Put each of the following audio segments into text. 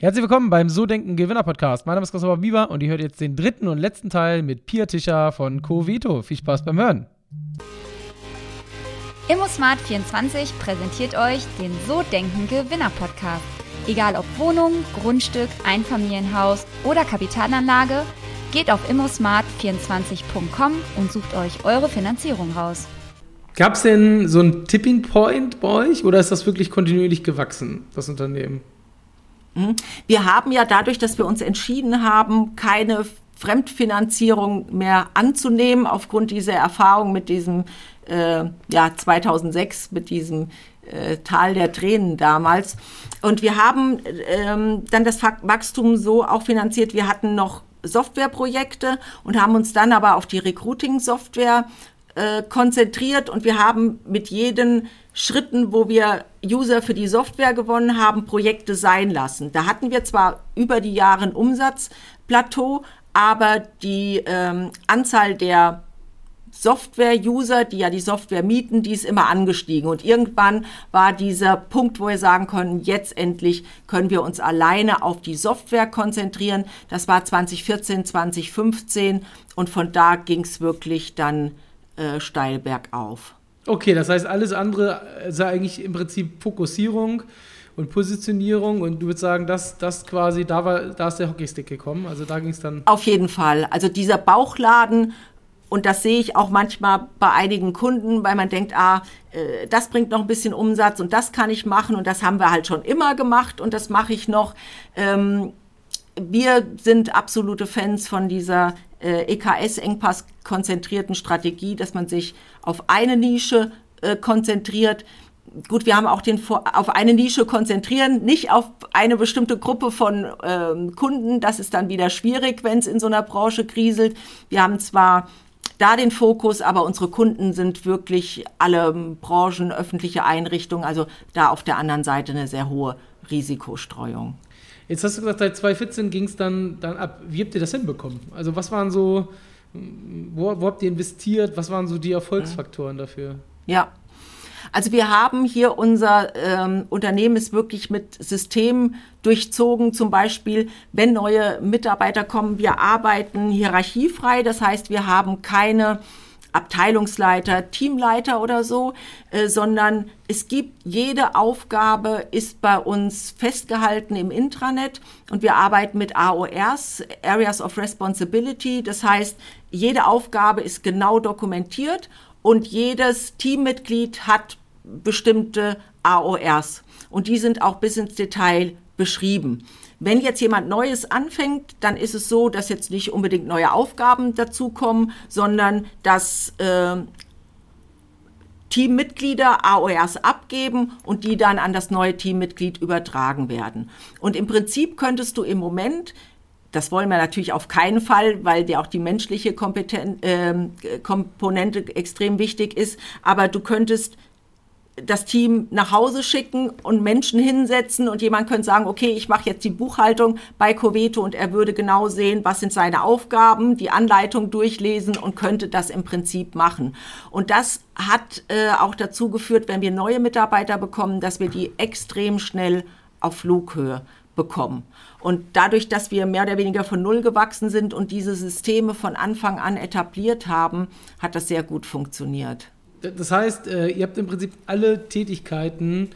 Herzlich willkommen beim So Denken Gewinner Podcast. Mein Name ist Christopher Bieber und ihr hört jetzt den dritten und letzten Teil mit Pia Tischer von Covito. Viel Spaß beim Hören. ImmoSmart24 präsentiert euch den So Denken Gewinner Podcast. Egal ob Wohnung, Grundstück, Einfamilienhaus oder Kapitalanlage, geht auf immosmart24.com und sucht euch eure Finanzierung raus. Gab es denn so einen Tipping Point bei euch oder ist das wirklich kontinuierlich gewachsen, das Unternehmen? Mhm. Wir haben ja dadurch, dass wir uns entschieden haben, keine Fremdfinanzierung mehr anzunehmen, aufgrund dieser Erfahrung mit diesem äh, ja, 2006, mit diesem äh, Tal der Tränen damals. Und wir haben ähm, dann das Wachstum so auch finanziert. Wir hatten noch Softwareprojekte und haben uns dann aber auf die Recruiting-Software äh, konzentriert und wir haben mit jeden Schritten, wo wir User für die Software gewonnen haben, Projekte sein lassen. Da hatten wir zwar über die Jahre ein Umsatzplateau, aber die ähm, Anzahl der Software-User, die ja die Software mieten, die ist immer angestiegen. Und irgendwann war dieser Punkt, wo wir sagen konnten, jetzt endlich können wir uns alleine auf die Software konzentrieren. Das war 2014, 2015 und von da ging es wirklich dann äh, steil bergauf. Okay, das heißt, alles andere ist eigentlich im Prinzip Fokussierung und Positionierung und du würdest sagen, dass das quasi, da war, da ist der Hockeystick gekommen, also da ging es dann. Auf jeden Fall. Also dieser Bauchladen, und das sehe ich auch manchmal bei einigen Kunden, weil man denkt, ah, äh, das bringt noch ein bisschen Umsatz und das kann ich machen und das haben wir halt schon immer gemacht und das mache ich noch. Ähm, wir sind absolute Fans von dieser EKS-Engpass konzentrierten Strategie, dass man sich auf eine Nische äh, konzentriert. Gut, wir haben auch den auf eine Nische konzentrieren, nicht auf eine bestimmte Gruppe von ähm, Kunden. Das ist dann wieder schwierig, wenn es in so einer Branche kriselt. Wir haben zwar da den Fokus, aber unsere Kunden sind wirklich alle Branchen, öffentliche Einrichtungen, also da auf der anderen Seite eine sehr hohe Risikostreuung. Jetzt hast du gesagt, seit 2014 ging es dann, dann ab. Wie habt ihr das hinbekommen? Also was waren so, wo, wo habt ihr investiert? Was waren so die Erfolgsfaktoren dafür? Ja, also wir haben hier unser ähm, Unternehmen ist wirklich mit Systemen durchzogen. Zum Beispiel, wenn neue Mitarbeiter kommen, wir arbeiten hierarchiefrei. Das heißt, wir haben keine Abteilungsleiter, Teamleiter oder so, äh, sondern es gibt jede Aufgabe ist bei uns festgehalten im Intranet und wir arbeiten mit AORs, Areas of Responsibility. Das heißt, jede Aufgabe ist genau dokumentiert und jedes Teammitglied hat bestimmte AORs und die sind auch bis ins Detail beschrieben. Wenn jetzt jemand Neues anfängt, dann ist es so, dass jetzt nicht unbedingt neue Aufgaben dazukommen, sondern dass äh, Teammitglieder AORs abgeben und die dann an das neue Teammitglied übertragen werden. Und im Prinzip könntest du im Moment das wollen wir natürlich auf keinen Fall, weil dir auch die menschliche Kompeten äh, Komponente extrem wichtig ist. Aber du könntest das Team nach Hause schicken und Menschen hinsetzen und jemand könnte sagen, okay, ich mache jetzt die Buchhaltung bei Coveto und er würde genau sehen, was sind seine Aufgaben, die Anleitung durchlesen und könnte das im Prinzip machen. Und das hat äh, auch dazu geführt, wenn wir neue Mitarbeiter bekommen, dass wir die extrem schnell auf Flughöhe bekommen. Und dadurch, dass wir mehr oder weniger von Null gewachsen sind und diese Systeme von Anfang an etabliert haben, hat das sehr gut funktioniert. Das heißt, äh, ihr habt im Prinzip alle Tätigkeiten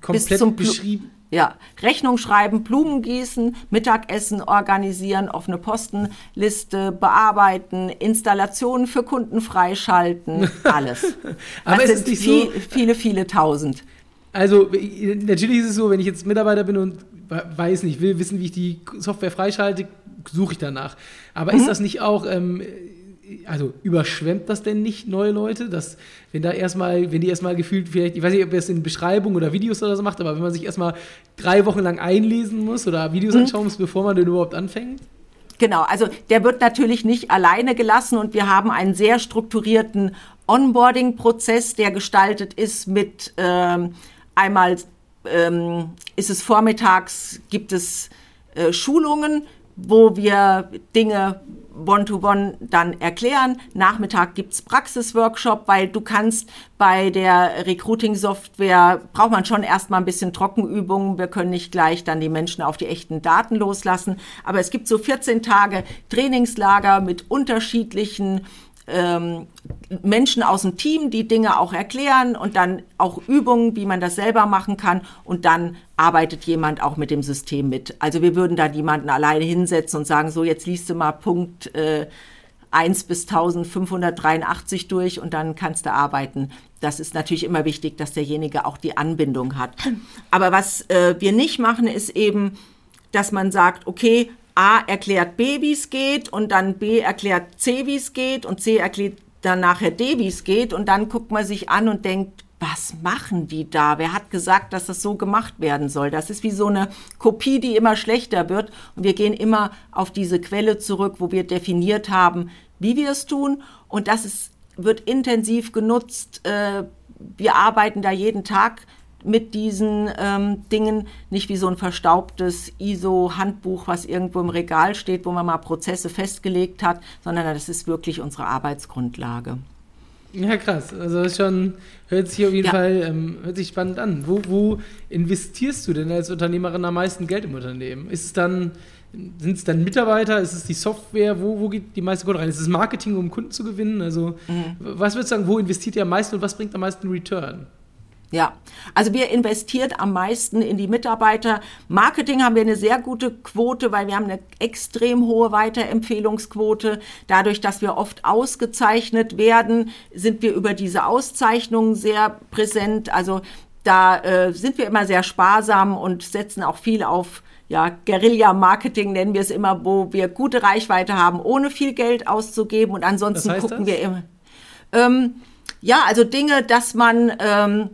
komplett beschrieben. Ja, Rechnung schreiben, Blumen gießen, Mittagessen organisieren, offene Postenliste bearbeiten, Installationen für Kunden freischalten, alles. Aber das es sind ist viel, so, viele, viele tausend. Also natürlich ist es so, wenn ich jetzt Mitarbeiter bin und weiß nicht, will wissen, wie ich die Software freischalte, suche ich danach. Aber mhm. ist das nicht auch ähm, also überschwemmt das denn nicht neue Leute, dass wenn da erstmal, wenn die erstmal gefühlt vielleicht, ich weiß nicht, ob ihr es in Beschreibung oder Videos oder so macht, aber wenn man sich erstmal drei Wochen lang einlesen muss oder Videos mhm. anschauen muss, bevor man denn überhaupt anfängt? Genau, also der wird natürlich nicht alleine gelassen und wir haben einen sehr strukturierten Onboarding-Prozess, der gestaltet ist mit ähm, einmal ähm, ist es vormittags, gibt es äh, Schulungen, wo wir Dinge One-to-One dann erklären. Nachmittag gibt's Praxisworkshop, weil du kannst bei der Recruiting-Software, braucht man schon erstmal ein bisschen Trockenübungen. Wir können nicht gleich dann die Menschen auf die echten Daten loslassen. Aber es gibt so 14 Tage Trainingslager mit unterschiedlichen ähm, Menschen aus dem Team, die Dinge auch erklären und dann auch Übungen, wie man das selber machen kann. Und dann arbeitet jemand auch mit dem System mit. Also wir würden da niemanden alleine hinsetzen und sagen, so jetzt liest du mal Punkt äh, 1 bis 1583 durch und dann kannst du arbeiten. Das ist natürlich immer wichtig, dass derjenige auch die Anbindung hat. Aber was äh, wir nicht machen, ist eben, dass man sagt, okay, A erklärt B, wie es geht und dann B erklärt C, wie es geht und C erklärt dann nachher D, wie es geht und dann guckt man sich an und denkt, was machen die da? Wer hat gesagt, dass das so gemacht werden soll? Das ist wie so eine Kopie, die immer schlechter wird. Und wir gehen immer auf diese Quelle zurück, wo wir definiert haben, wie wir es tun. Und das ist, wird intensiv genutzt. Äh, wir arbeiten da jeden Tag mit diesen ähm, Dingen, nicht wie so ein verstaubtes ISO-Handbuch, was irgendwo im Regal steht, wo man mal Prozesse festgelegt hat, sondern das ist wirklich unsere Arbeitsgrundlage. Ja, krass. Also das schon, hört sich auf jeden ja. Fall ähm, hört sich spannend an. Wo, wo investierst du denn als Unternehmerin am meisten Geld im Unternehmen? Ist es dann, sind es dann Mitarbeiter? Ist es die Software? Wo, wo geht die meiste Kohle rein? Ist es Marketing, um Kunden zu gewinnen? Also, mhm. was würdest du sagen, wo investiert ihr am meisten und was bringt am meisten Return? Ja, also wir investiert am meisten in die Mitarbeiter. Marketing haben wir eine sehr gute Quote, weil wir haben eine extrem hohe Weiterempfehlungsquote. Dadurch, dass wir oft ausgezeichnet werden, sind wir über diese Auszeichnungen sehr präsent. Also da äh, sind wir immer sehr sparsam und setzen auch viel auf ja, Guerilla-Marketing nennen wir es immer, wo wir gute Reichweite haben, ohne viel Geld auszugeben. Und ansonsten gucken das? wir immer. Ähm, ja, also Dinge, dass man ähm,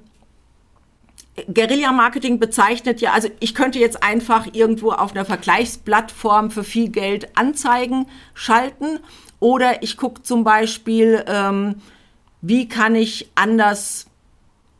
Guerilla-Marketing bezeichnet ja, also ich könnte jetzt einfach irgendwo auf einer Vergleichsplattform für viel Geld Anzeigen schalten oder ich gucke zum Beispiel, ähm, wie kann ich anders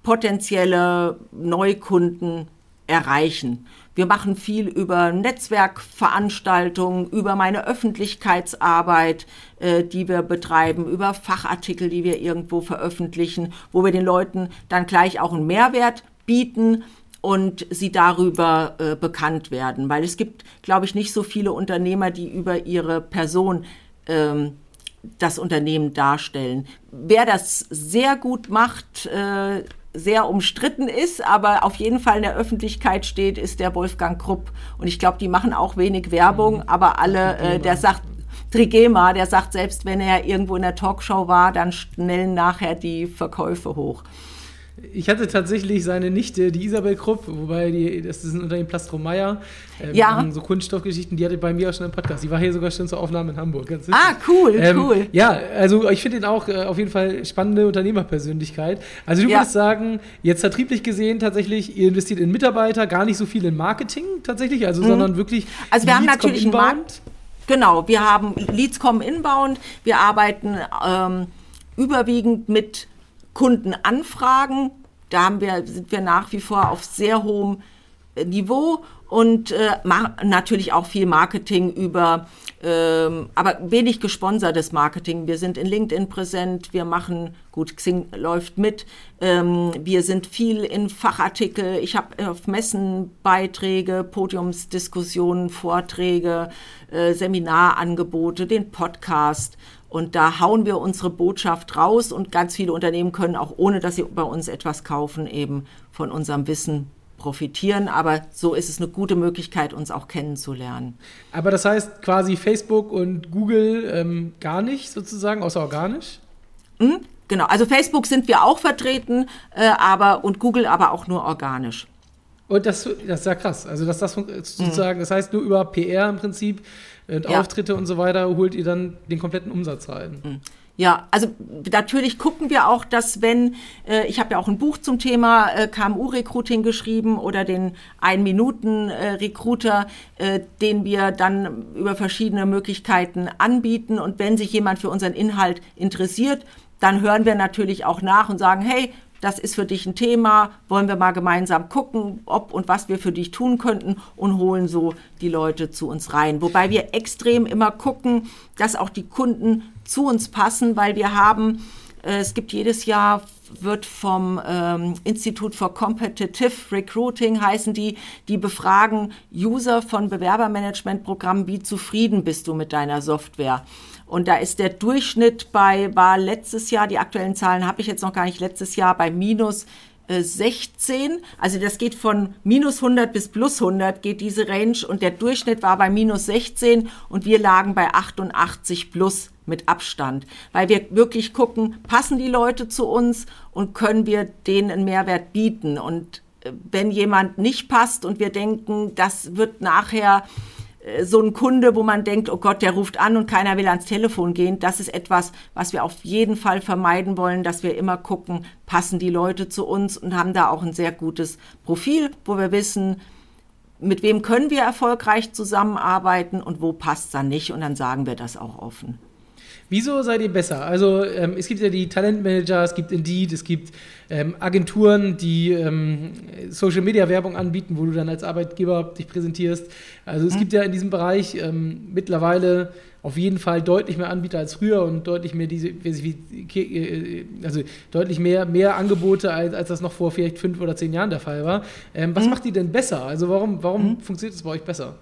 potenzielle Neukunden erreichen. Wir machen viel über Netzwerkveranstaltungen, über meine Öffentlichkeitsarbeit, äh, die wir betreiben, über Fachartikel, die wir irgendwo veröffentlichen, wo wir den Leuten dann gleich auch einen Mehrwert bieten und sie darüber äh, bekannt werden. Weil es gibt, glaube ich, nicht so viele Unternehmer, die über ihre Person ähm, das Unternehmen darstellen. Wer das sehr gut macht, äh, sehr umstritten ist, aber auf jeden Fall in der Öffentlichkeit steht, ist der Wolfgang Krupp. Und ich glaube, die machen auch wenig Werbung, mhm. aber alle, äh, der sagt, Trigema, der sagt, selbst wenn er irgendwo in der Talkshow war, dann schnellen nachher die Verkäufe hoch. Ich hatte tatsächlich seine Nichte, die Isabel Krupp, wobei die, das ist ein Unternehmen Plastro Meyer, ähm, ja. so Kunststoffgeschichten, die hatte bei mir auch schon im Podcast. Die war hier sogar schon zur Aufnahme in Hamburg. ah, cool, ähm, cool. Ja, also ich finde ihn auch äh, auf jeden Fall spannende Unternehmerpersönlichkeit. Also du ja. würdest sagen, jetzt vertrieblich gesehen tatsächlich, ihr investiert in Mitarbeiter, gar nicht so viel in Marketing tatsächlich, also mhm. sondern wirklich. Also wir haben natürlich einen Markt. Genau, wir haben Leads kommen inbound, wir arbeiten ähm, überwiegend mit Kundenanfragen. Da haben wir, sind wir nach wie vor auf sehr hohem äh, Niveau und äh, natürlich auch viel Marketing über, ähm, aber wenig gesponsertes Marketing. Wir sind in LinkedIn präsent, wir machen, gut, Xing läuft mit, ähm, wir sind viel in Fachartikel, ich habe auf Messen Beiträge, Podiumsdiskussionen, Vorträge, äh, Seminarangebote, den Podcast. Und da hauen wir unsere Botschaft raus und ganz viele Unternehmen können auch ohne, dass sie bei uns etwas kaufen, eben von unserem Wissen profitieren. Aber so ist es eine gute Möglichkeit, uns auch kennenzulernen. Aber das heißt quasi Facebook und Google ähm, gar nicht sozusagen, außer organisch? Mhm, genau, also Facebook sind wir auch vertreten, äh, aber und Google aber auch nur organisch. Und das, das ist ja krass. Also, dass das sozusagen, mhm. das heißt, nur über PR im Prinzip und ja. Auftritte und so weiter holt ihr dann den kompletten Umsatz rein. Mhm. Ja, also natürlich gucken wir auch, dass wenn, äh, ich habe ja auch ein Buch zum Thema äh, KMU-Recruiting geschrieben oder den Ein-Minuten-Recruiter, äh, den wir dann über verschiedene Möglichkeiten anbieten. Und wenn sich jemand für unseren Inhalt interessiert, dann hören wir natürlich auch nach und sagen, hey, das ist für dich ein Thema, wollen wir mal gemeinsam gucken, ob und was wir für dich tun könnten und holen so die Leute zu uns rein. Wobei wir extrem immer gucken, dass auch die Kunden zu uns passen, weil wir haben, äh, es gibt jedes Jahr wird vom ähm, Institut for Competitive Recruiting heißen die, die befragen User von Bewerbermanagementprogrammen, wie zufrieden bist du mit deiner Software? Und da ist der Durchschnitt bei, war letztes Jahr, die aktuellen Zahlen habe ich jetzt noch gar nicht, letztes Jahr bei minus 16. Äh, also das geht von minus 100 bis plus 100 geht diese Range und der Durchschnitt war bei minus 16 und wir lagen bei 88 plus mit Abstand, weil wir wirklich gucken, passen die Leute zu uns und können wir denen einen Mehrwert bieten. Und äh, wenn jemand nicht passt und wir denken, das wird nachher so ein Kunde, wo man denkt, oh Gott, der ruft an und keiner will ans Telefon gehen, das ist etwas, was wir auf jeden Fall vermeiden wollen, dass wir immer gucken, passen die Leute zu uns und haben da auch ein sehr gutes Profil, wo wir wissen, mit wem können wir erfolgreich zusammenarbeiten und wo passt es dann nicht und dann sagen wir das auch offen. Wieso seid ihr besser? Also ähm, es gibt ja die Talentmanager, es gibt Indeed, es gibt ähm, Agenturen, die ähm, Social-Media-Werbung anbieten, wo du dann als Arbeitgeber dich präsentierst. Also es mhm. gibt ja in diesem Bereich ähm, mittlerweile auf jeden Fall deutlich mehr Anbieter als früher und deutlich mehr diese, äh, also deutlich mehr, mehr Angebote, als, als das noch vor vielleicht fünf oder zehn Jahren der Fall war. Ähm, was mhm. macht die denn besser? Also warum, warum mhm. funktioniert es bei euch besser?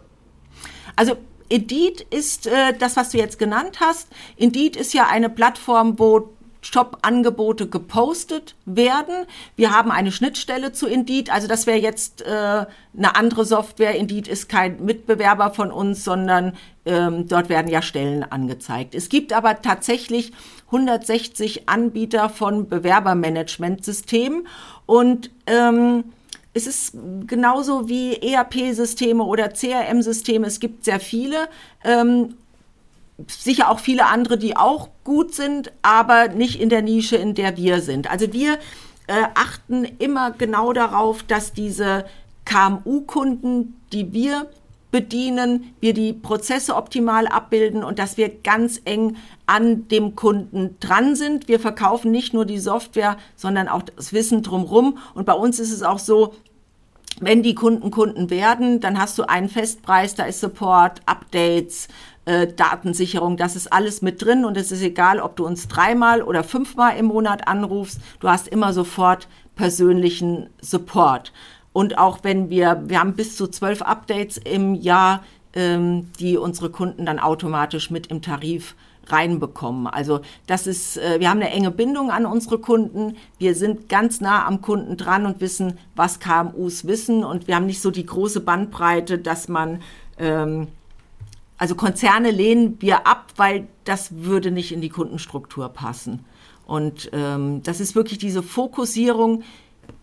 Also Indeed ist äh, das, was du jetzt genannt hast. Indeed ist ja eine Plattform, wo Jobangebote gepostet werden. Wir haben eine Schnittstelle zu Indeed, also das wäre jetzt äh, eine andere Software. Indeed ist kein Mitbewerber von uns, sondern ähm, dort werden ja Stellen angezeigt. Es gibt aber tatsächlich 160 Anbieter von Bewerbermanagementsystemen und ähm, es ist genauso wie ERP-Systeme oder CRM-Systeme. Es gibt sehr viele. Ähm, sicher auch viele andere, die auch gut sind, aber nicht in der Nische, in der wir sind. Also wir äh, achten immer genau darauf, dass diese KMU-Kunden, die wir bedienen, wir die Prozesse optimal abbilden und dass wir ganz eng an dem Kunden dran sind. Wir verkaufen nicht nur die Software, sondern auch das Wissen drumherum. Und bei uns ist es auch so, wenn die Kunden Kunden werden, dann hast du einen Festpreis, da ist Support, Updates, äh, Datensicherung, das ist alles mit drin und es ist egal, ob du uns dreimal oder fünfmal im Monat anrufst, du hast immer sofort persönlichen Support. Und auch wenn wir, wir haben bis zu zwölf Updates im Jahr, ähm, die unsere Kunden dann automatisch mit im Tarif reinbekommen. Also das ist, äh, wir haben eine enge Bindung an unsere Kunden. Wir sind ganz nah am Kunden dran und wissen, was KMUs wissen. Und wir haben nicht so die große Bandbreite, dass man, ähm, also Konzerne lehnen wir ab, weil das würde nicht in die Kundenstruktur passen. Und ähm, das ist wirklich diese Fokussierung,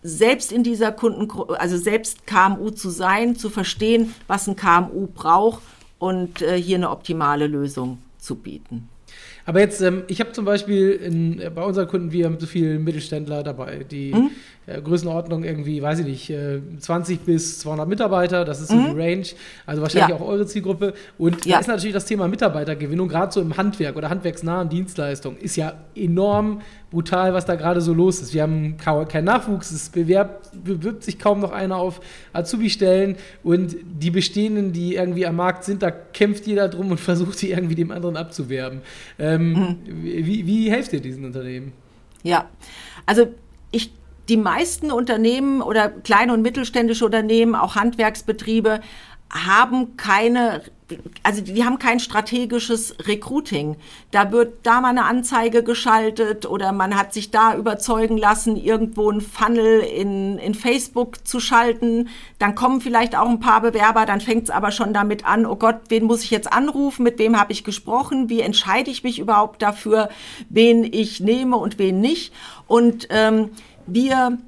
selbst in dieser Kunden, also selbst KMU zu sein, zu verstehen, was ein KMU braucht und äh, hier eine optimale Lösung zu bieten. Aber jetzt, ähm, ich habe zum Beispiel in, bei unseren Kunden, wir haben so viele Mittelständler dabei, die mhm. Äh, Größenordnung irgendwie, weiß ich nicht, äh, 20 bis 200 Mitarbeiter, das ist so mhm. die Range, also wahrscheinlich ja. auch eure Zielgruppe. Und ja. da ist natürlich das Thema Mitarbeitergewinnung, gerade so im Handwerk oder handwerksnahen Dienstleistungen, ist ja enorm brutal, was da gerade so los ist. Wir haben keinen Nachwuchs, es bewerbt, bewirbt sich kaum noch einer auf Azubi-Stellen und die bestehenden, die irgendwie am Markt sind, da kämpft jeder drum und versucht, die irgendwie dem anderen abzuwerben. Ähm, mhm. wie, wie helft ihr diesen Unternehmen? Ja, also ich die meisten Unternehmen oder kleine und mittelständische Unternehmen, auch Handwerksbetriebe, haben keine also die haben kein strategisches Recruiting. Da wird da mal eine Anzeige geschaltet oder man hat sich da überzeugen lassen, irgendwo ein Funnel in, in Facebook zu schalten. Dann kommen vielleicht auch ein paar Bewerber, dann fängt es aber schon damit an, oh Gott, wen muss ich jetzt anrufen, mit wem habe ich gesprochen, wie entscheide ich mich überhaupt dafür, wen ich nehme und wen nicht. Und ähm, wir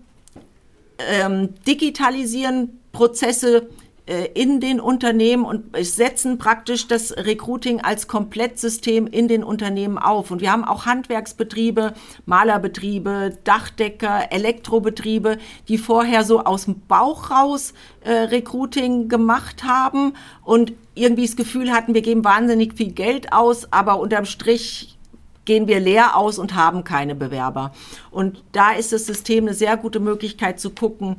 ähm, digitalisieren Prozesse äh, in den Unternehmen und setzen praktisch das Recruiting als Komplettsystem in den Unternehmen auf. Und wir haben auch Handwerksbetriebe, Malerbetriebe, Dachdecker, Elektrobetriebe, die vorher so aus dem Bauch raus äh, Recruiting gemacht haben und irgendwie das Gefühl hatten, wir geben wahnsinnig viel Geld aus, aber unterm Strich gehen wir leer aus und haben keine Bewerber. Und da ist das System eine sehr gute Möglichkeit zu gucken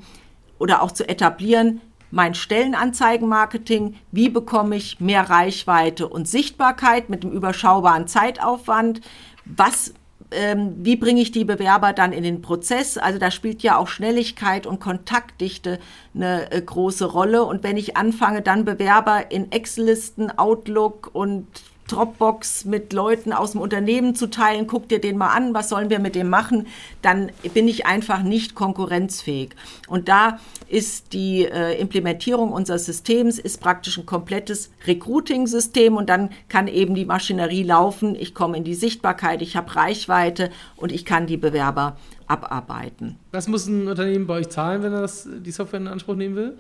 oder auch zu etablieren, mein Stellenanzeigenmarketing, wie bekomme ich mehr Reichweite und Sichtbarkeit mit dem überschaubaren Zeitaufwand, was ähm, wie bringe ich die Bewerber dann in den Prozess? Also da spielt ja auch Schnelligkeit und Kontaktdichte eine äh, große Rolle. Und wenn ich anfange, dann Bewerber in Excel-Listen, Outlook und Dropbox mit Leuten aus dem Unternehmen zu teilen, guck dir den mal an, was sollen wir mit dem machen, dann bin ich einfach nicht konkurrenzfähig. Und da ist die äh, Implementierung unseres Systems ist praktisch ein komplettes Recruiting-System und dann kann eben die Maschinerie laufen. Ich komme in die Sichtbarkeit, ich habe Reichweite und ich kann die Bewerber abarbeiten. Was muss ein Unternehmen bei euch zahlen, wenn er das, die Software in Anspruch nehmen will?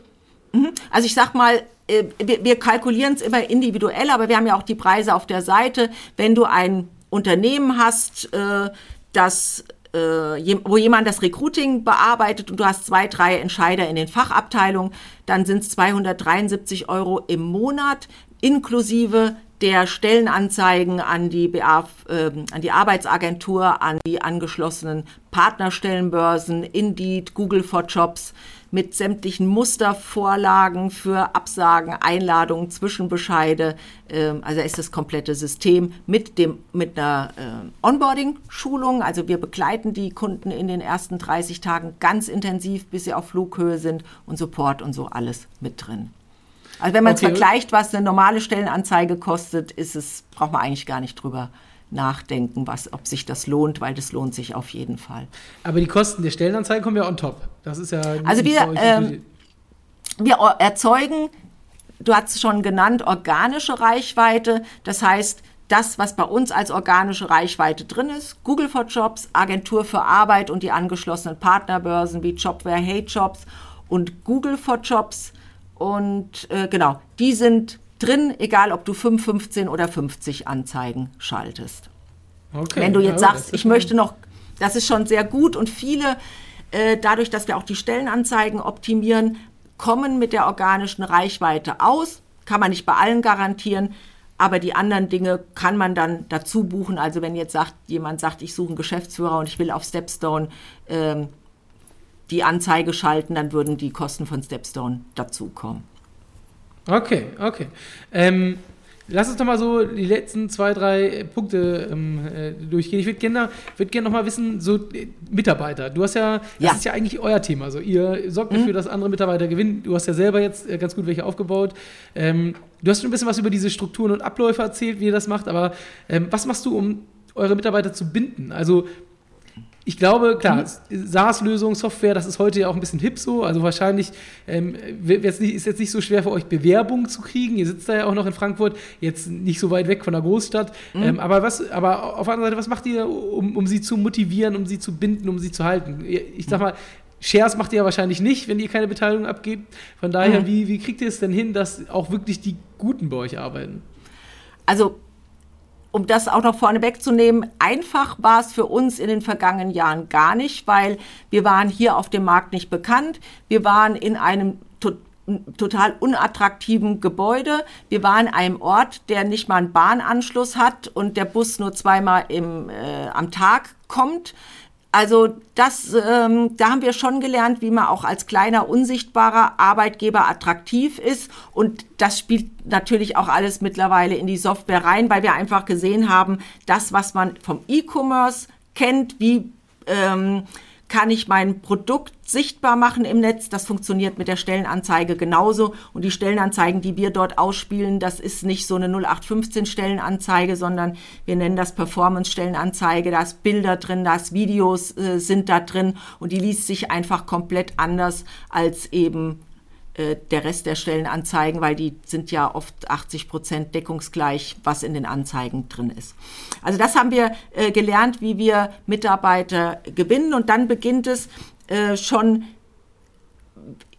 Mhm. Also ich sag mal, äh, wir, kalkulieren es immer individuell, aber wir haben ja auch die Preise auf der Seite. Wenn du ein Unternehmen hast, äh, das äh, wo jemand das Recruiting bearbeitet und du hast zwei, drei Entscheider in den Fachabteilungen, dann sind es 273 Euro im Monat inklusive der Stellenanzeigen an die, BA, äh, an die Arbeitsagentur, an die angeschlossenen Partnerstellenbörsen, Indeed, Google for Jobs mit sämtlichen Mustervorlagen für Absagen, Einladungen, Zwischenbescheide. Ähm, also ist das komplette System mit, dem, mit einer äh, Onboarding-Schulung. Also wir begleiten die Kunden in den ersten 30 Tagen ganz intensiv, bis sie auf Flughöhe sind und Support und so alles mit drin. Also wenn man es okay. vergleicht, was eine normale Stellenanzeige kostet, ist es, braucht man eigentlich gar nicht drüber nachdenken, was, ob sich das lohnt, weil das lohnt sich auf jeden Fall. Aber die Kosten der Stellenanzeige kommen ja on top. Das ist ja. Also wir, ähm, wir erzeugen, du hast es schon genannt, organische Reichweite. Das heißt, das, was bei uns als organische Reichweite drin ist, Google for Jobs, Agentur für Arbeit und die angeschlossenen Partnerbörsen wie Jobware, Hey Jobs und Google for Jobs und äh, genau, die sind drin, egal ob du 5, 15 oder 50 Anzeigen schaltest. Okay, Wenn du jetzt ja, sagst, ich möchte noch, das ist schon sehr gut und viele, äh, dadurch, dass wir auch die Stellenanzeigen optimieren, kommen mit der organischen Reichweite aus. Kann man nicht bei allen garantieren, aber die anderen Dinge kann man dann dazu buchen. Also wenn jetzt sagt, jemand sagt, ich suche einen Geschäftsführer und ich will auf Stepstone ähm, die Anzeige schalten, dann würden die Kosten von Stepstone dazukommen. Okay, okay. Ähm, lass uns doch mal so die letzten zwei, drei Punkte ähm, äh, durchgehen. Ich würde gerne würd gern noch mal wissen, so äh, Mitarbeiter. Du hast ja, das ja. ist ja eigentlich euer Thema. So, ihr sorgt mhm. dafür, dass andere Mitarbeiter gewinnen. Du hast ja selber jetzt äh, ganz gut welche aufgebaut. Ähm, du hast schon ein bisschen was über diese Strukturen und Abläufe erzählt, wie ihr das macht. Aber ähm, was machst du, um eure Mitarbeiter zu binden? Also ich glaube, klar, mhm. SaaS-Lösung, Software, das ist heute ja auch ein bisschen hip so. Also wahrscheinlich ähm, ist jetzt nicht so schwer für euch, Bewerbungen zu kriegen. Ihr sitzt da ja auch noch in Frankfurt, jetzt nicht so weit weg von der Großstadt. Mhm. Ähm, aber, was, aber auf der anderen Seite, was macht ihr, um, um sie zu motivieren, um sie zu binden, um sie zu halten? Ich sag mhm. mal, Shares macht ihr ja wahrscheinlich nicht, wenn ihr keine Beteiligung abgebt. Von daher, mhm. wie, wie kriegt ihr es denn hin, dass auch wirklich die Guten bei euch arbeiten? Also um das auch noch vorne wegzunehmen, einfach war es für uns in den vergangenen Jahren gar nicht, weil wir waren hier auf dem Markt nicht bekannt. Wir waren in einem to total unattraktiven Gebäude. Wir waren in einem Ort, der nicht mal einen Bahnanschluss hat und der Bus nur zweimal im, äh, am Tag kommt. Also das, ähm, da haben wir schon gelernt, wie man auch als kleiner, unsichtbarer Arbeitgeber attraktiv ist. Und das spielt natürlich auch alles mittlerweile in die Software rein, weil wir einfach gesehen haben, das, was man vom E-Commerce kennt, wie ähm, kann ich mein Produkt sichtbar machen im Netz. Das funktioniert mit der Stellenanzeige genauso. Und die Stellenanzeigen, die wir dort ausspielen, das ist nicht so eine 0815 Stellenanzeige, sondern wir nennen das Performance-Stellenanzeige. Da ist Bilder drin, da ist Videos äh, sind da drin und die liest sich einfach komplett anders als eben der Rest der Stellenanzeigen, weil die sind ja oft 80 Prozent deckungsgleich, was in den Anzeigen drin ist. Also das haben wir äh, gelernt, wie wir Mitarbeiter gewinnen und dann beginnt es äh, schon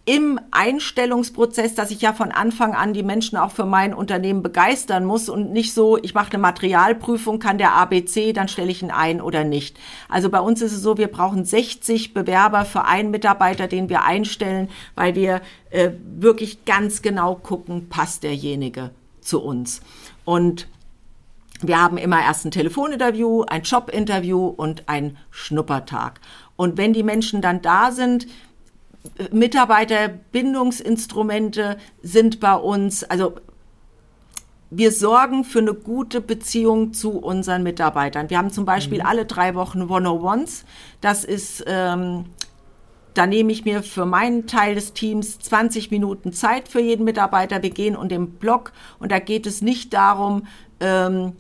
im Einstellungsprozess, dass ich ja von Anfang an die Menschen auch für mein Unternehmen begeistern muss und nicht so, ich mache eine Materialprüfung, kann der ABC, dann stelle ich ihn ein oder nicht. Also bei uns ist es so, wir brauchen 60 Bewerber für einen Mitarbeiter, den wir einstellen, weil wir äh, wirklich ganz genau gucken, passt derjenige zu uns. Und wir haben immer erst ein Telefoninterview, ein Jobinterview und ein Schnuppertag. Und wenn die Menschen dann da sind, Mitarbeiterbindungsinstrumente sind bei uns, also wir sorgen für eine gute Beziehung zu unseren Mitarbeitern. Wir haben zum Beispiel mhm. alle drei Wochen One-on-Ones. Das ist, ähm, da nehme ich mir für meinen Teil des Teams 20 Minuten Zeit für jeden Mitarbeiter. Wir gehen und dem Blog und da geht es nicht darum, ähm,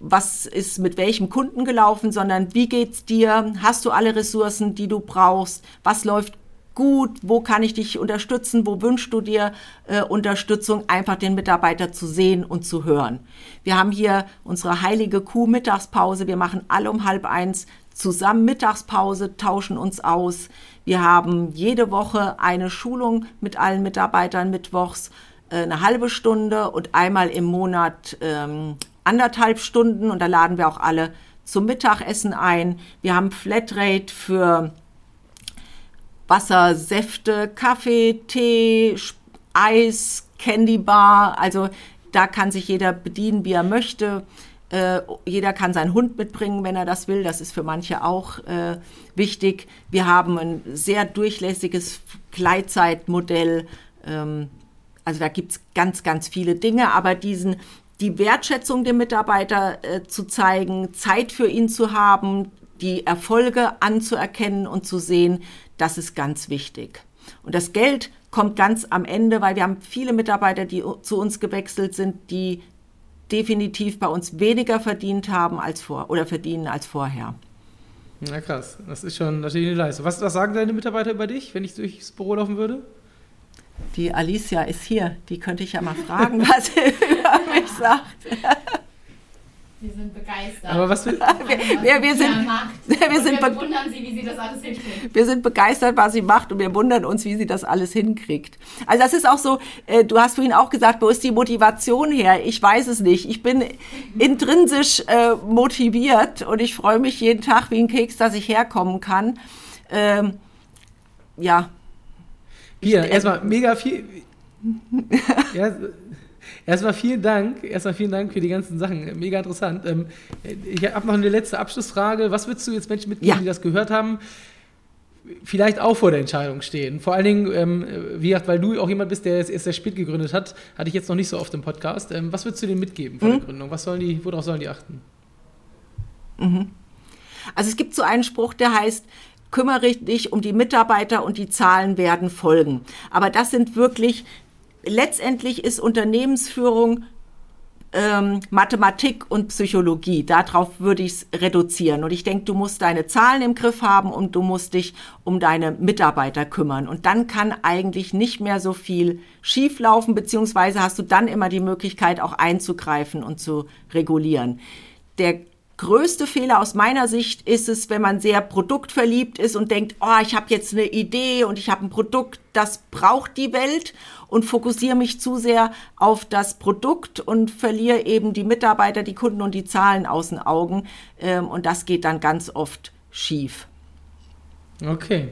was ist mit welchem Kunden gelaufen, sondern wie geht's dir? Hast du alle Ressourcen, die du brauchst? Was läuft gut? Wo kann ich dich unterstützen? Wo wünschst du dir äh, Unterstützung? Einfach den Mitarbeiter zu sehen und zu hören. Wir haben hier unsere heilige Kuh Mittagspause. Wir machen alle um halb eins zusammen Mittagspause, tauschen uns aus. Wir haben jede Woche eine Schulung mit allen Mitarbeitern mittwochs, äh, eine halbe Stunde und einmal im Monat ähm, anderthalb Stunden und da laden wir auch alle zum Mittagessen ein. Wir haben Flatrate für Wasser, Säfte, Kaffee, Tee, Eis, Candy Bar. Also da kann sich jeder bedienen, wie er möchte. Äh, jeder kann seinen Hund mitbringen, wenn er das will. Das ist für manche auch äh, wichtig. Wir haben ein sehr durchlässiges Gleitzeitmodell. Ähm, also da gibt es ganz, ganz viele Dinge, aber diesen die Wertschätzung dem Mitarbeiter äh, zu zeigen, Zeit für ihn zu haben, die Erfolge anzuerkennen und zu sehen, das ist ganz wichtig. Und das Geld kommt ganz am Ende, weil wir haben viele Mitarbeiter, die zu uns gewechselt sind, die definitiv bei uns weniger verdient haben als vor oder verdienen als vorher. Na krass, das ist schon natürlich eine Leistung. Was, was sagen deine Mitarbeiter über dich, wenn ich durchs Büro laufen würde? Die Alicia ist hier, die könnte ich ja mal fragen, was sie über mich sagt. Wir sind begeistert. Aber was wir, wir, wir, sind, wir, sind wir wundern sie, wie sie das alles hinkriegt. Wir sind begeistert, was sie macht und wir wundern uns, wie sie das alles hinkriegt. Also das ist auch so, äh, du hast vorhin auch gesagt, wo ist die Motivation her? Ich weiß es nicht. Ich bin intrinsisch äh, motiviert und ich freue mich jeden Tag wie ein Keks, dass ich herkommen kann. Ähm, ja, hier, erstmal mega viel. ja, erstmal vielen Dank. Erstmal vielen Dank für die ganzen Sachen. Mega interessant. Ähm, ich habe noch eine letzte Abschlussfrage. Was würdest du jetzt Menschen mitgeben, ja. die das gehört haben? Vielleicht auch vor der Entscheidung stehen. Vor allen Dingen, ähm, wie gesagt, weil du auch jemand bist, der jetzt erst sehr spät gegründet hat, hatte ich jetzt noch nicht so oft im Podcast. Ähm, was würdest du denen mitgeben vor mhm. der Gründung? Was sollen die, worauf sollen die achten? Mhm. Also es gibt so einen Spruch, der heißt, kümmere dich um die Mitarbeiter und die Zahlen werden folgen. Aber das sind wirklich, letztendlich ist Unternehmensführung ähm, Mathematik und Psychologie. Darauf würde ich es reduzieren. Und ich denke, du musst deine Zahlen im Griff haben und du musst dich um deine Mitarbeiter kümmern. Und dann kann eigentlich nicht mehr so viel schieflaufen, beziehungsweise hast du dann immer die Möglichkeit, auch einzugreifen und zu regulieren. Der größte Fehler aus meiner Sicht ist es, wenn man sehr produktverliebt ist und denkt, oh, ich habe jetzt eine Idee und ich habe ein Produkt, das braucht die Welt und fokussiere mich zu sehr auf das Produkt und verliere eben die Mitarbeiter, die Kunden und die Zahlen aus den Augen. Ähm, und das geht dann ganz oft schief. Okay.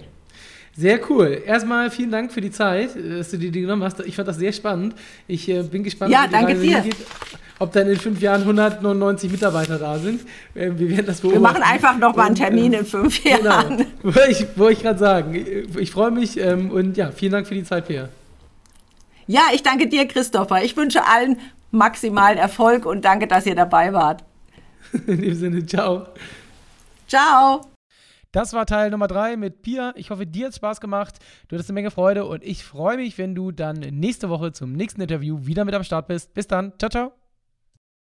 Sehr cool. Erstmal vielen Dank für die Zeit, dass du dir die genommen hast. Ich fand das sehr spannend. Ich äh, bin gespannt, ja, danke dir. Hingeht ob dann in fünf Jahren 199 Mitarbeiter da sind. Äh, wir werden das beobachten. Wir machen einfach noch mal einen Termin und, in fünf genau. Jahren. Genau, wollte ich, ich gerade sagen. Ich freue mich ähm, und ja, vielen Dank für die Zeit, Peer. Ja, ich danke dir, Christopher. Ich wünsche allen maximalen Erfolg und danke, dass ihr dabei wart. In dem Sinne, ciao. Ciao. Das war Teil Nummer 3 mit Pia. Ich hoffe, dir hat Spaß gemacht. Du hattest eine Menge Freude und ich freue mich, wenn du dann nächste Woche zum nächsten Interview wieder mit am Start bist. Bis dann. Ciao, ciao.